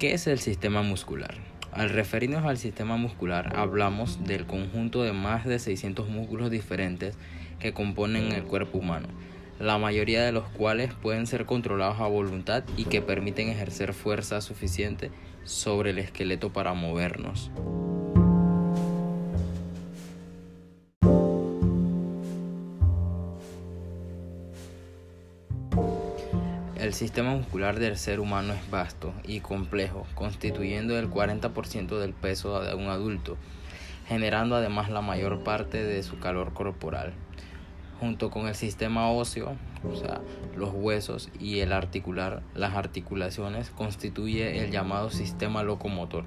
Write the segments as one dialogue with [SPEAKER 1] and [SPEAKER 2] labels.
[SPEAKER 1] ¿Qué es el sistema muscular? Al referirnos al sistema muscular hablamos del conjunto de más de 600 músculos diferentes que componen el cuerpo humano, la mayoría de los cuales pueden ser controlados a voluntad y que permiten ejercer fuerza suficiente sobre el esqueleto para movernos. El sistema muscular del ser humano es vasto y complejo, constituyendo el 40% del peso de un adulto, generando además la mayor parte de su calor corporal. Junto con el sistema óseo, o sea, los huesos y el articular, las articulaciones, constituye el llamado sistema locomotor,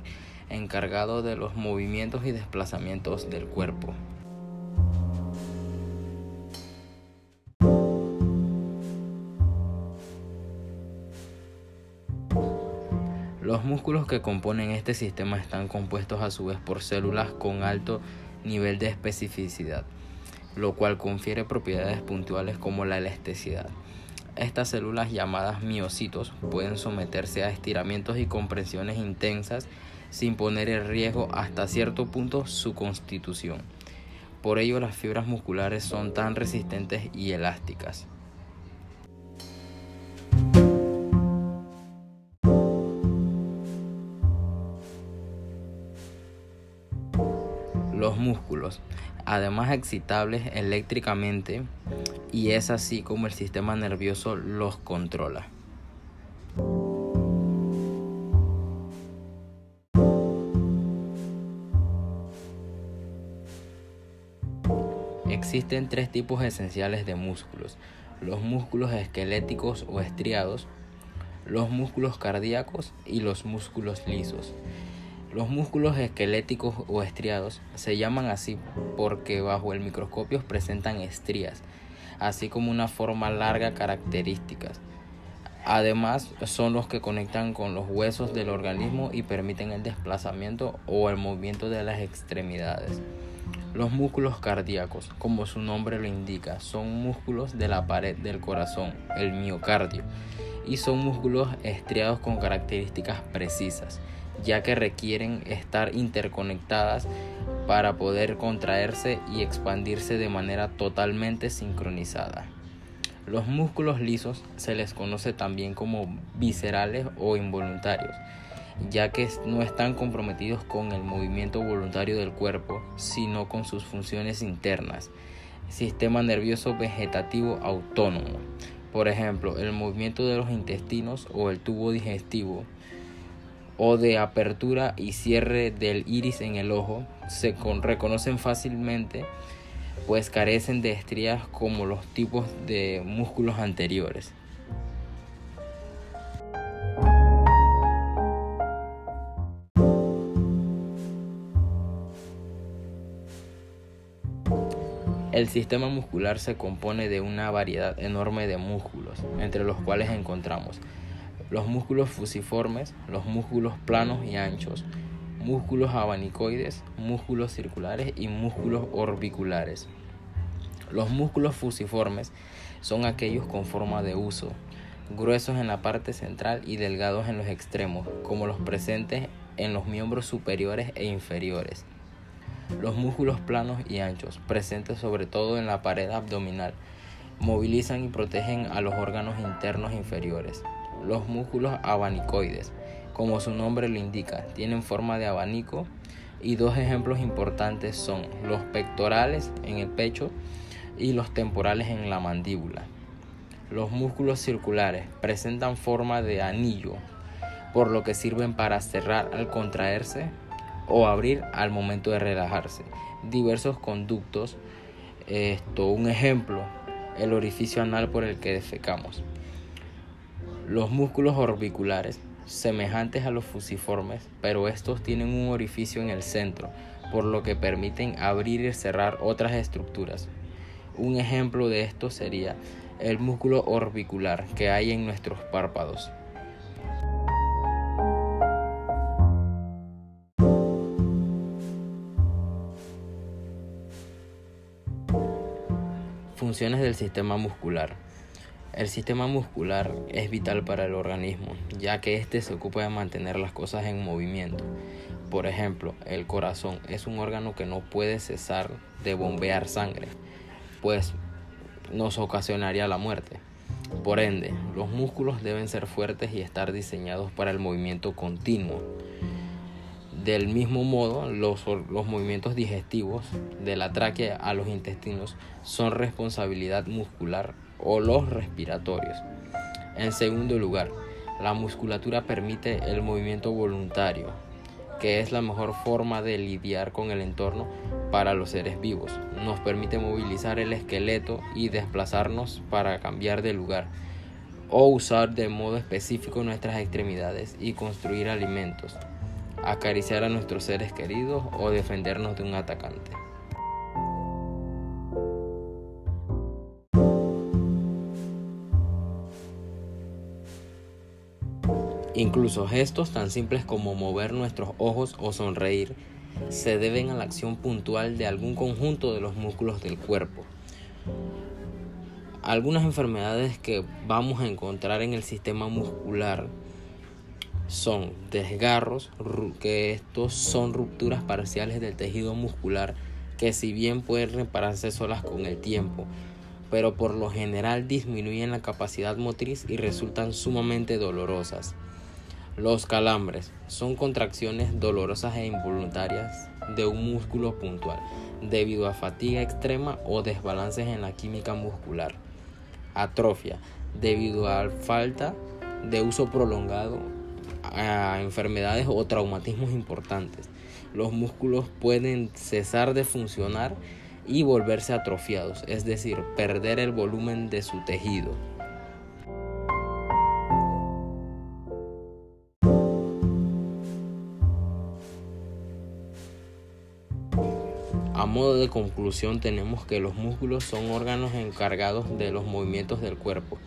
[SPEAKER 1] encargado de los movimientos y desplazamientos del cuerpo. Los músculos que componen este sistema están compuestos a su vez por células con alto nivel de especificidad, lo cual confiere propiedades puntuales como la elasticidad. Estas células llamadas miocitos pueden someterse a estiramientos y compresiones intensas sin poner en riesgo hasta cierto punto su constitución. Por ello las fibras musculares son tan resistentes y elásticas. Además excitables eléctricamente, y es así como el sistema nervioso los controla. Existen tres tipos esenciales de músculos, los músculos esqueléticos o estriados, los músculos cardíacos y los músculos lisos. Los músculos esqueléticos o estriados se llaman así porque bajo el microscopio presentan estrías, así como una forma larga características. Además, son los que conectan con los huesos del organismo y permiten el desplazamiento o el movimiento de las extremidades. Los músculos cardíacos, como su nombre lo indica, son músculos de la pared del corazón, el miocardio, y son músculos estriados con características precisas ya que requieren estar interconectadas para poder contraerse y expandirse de manera totalmente sincronizada. Los músculos lisos se les conoce también como viscerales o involuntarios, ya que no están comprometidos con el movimiento voluntario del cuerpo, sino con sus funciones internas. Sistema nervioso vegetativo autónomo, por ejemplo, el movimiento de los intestinos o el tubo digestivo, o de apertura y cierre del iris en el ojo se reconocen fácilmente pues carecen de estrías como los tipos de músculos anteriores. El sistema muscular se compone de una variedad enorme de músculos, entre los cuales encontramos los músculos fusiformes, los músculos planos y anchos, músculos abanicoides, músculos circulares y músculos orbiculares. Los músculos fusiformes son aquellos con forma de uso, gruesos en la parte central y delgados en los extremos, como los presentes en los miembros superiores e inferiores. Los músculos planos y anchos, presentes sobre todo en la pared abdominal, movilizan y protegen a los órganos internos inferiores. Los músculos abanicoides, como su nombre lo indica, tienen forma de abanico y dos ejemplos importantes son los pectorales en el pecho y los temporales en la mandíbula. Los músculos circulares presentan forma de anillo, por lo que sirven para cerrar al contraerse o abrir al momento de relajarse. Diversos conductos, esto un ejemplo, el orificio anal por el que defecamos. Los músculos orbiculares, semejantes a los fusiformes, pero estos tienen un orificio en el centro, por lo que permiten abrir y cerrar otras estructuras. Un ejemplo de esto sería el músculo orbicular que hay en nuestros párpados. Funciones del sistema muscular. El sistema muscular es vital para el organismo, ya que éste se ocupa de mantener las cosas en movimiento. Por ejemplo, el corazón es un órgano que no puede cesar de bombear sangre, pues nos ocasionaría la muerte. Por ende, los músculos deben ser fuertes y estar diseñados para el movimiento continuo. Del mismo modo, los, los, movimientos digestivos de la tráquea a los intestinos son responsabilidad muscular o los respiratorios. En segundo lugar, la musculatura permite el movimiento voluntario, que es la mejor forma de lidiar con el entorno para los seres vivos. Nos permite movilizar el esqueleto y desplazarnos para cambiar de lugar o usar de modo específico nuestras extremidades y construir alimentos, acariciar a nuestros seres queridos o defendernos de un atacante. Incluso gestos tan simples como mover nuestros ojos o sonreír se deben a la acción puntual de algún conjunto de los músculos del cuerpo. Algunas enfermedades que vamos a encontrar en el sistema muscular son desgarros, que estos son rupturas parciales del tejido muscular que si bien pueden repararse solas con el tiempo, pero por lo general disminuyen la capacidad motriz y resultan sumamente dolorosas. Los calambres son contracciones dolorosas e involuntarias de un músculo puntual debido a fatiga extrema o desbalances en la química muscular. Atrofia debido a falta de uso prolongado a enfermedades o traumatismos importantes. Los músculos pueden cesar de funcionar y volverse atrofiados, es decir, perder el volumen de su tejido. A modo de conclusión tenemos que los músculos son órganos encargados de los movimientos del cuerpo,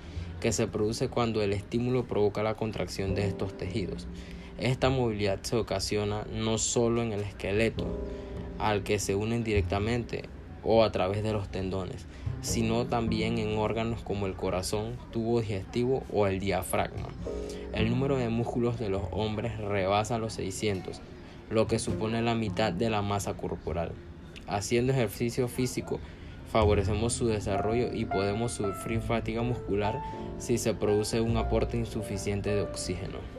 [SPEAKER 1] que se produce cuando el estímulo provoca la contracción de estos tejidos. Esta movilidad se ocasiona no solo en el esqueleto, al que se unen directamente o a través de los tendones, sino también en órganos como el corazón, tubo digestivo o el diafragma. El número de músculos de los hombres rebasa los 600, lo que supone la mitad de la masa corporal. Haciendo ejercicio físico favorecemos su desarrollo y podemos sufrir fatiga muscular si se produce un aporte insuficiente de oxígeno.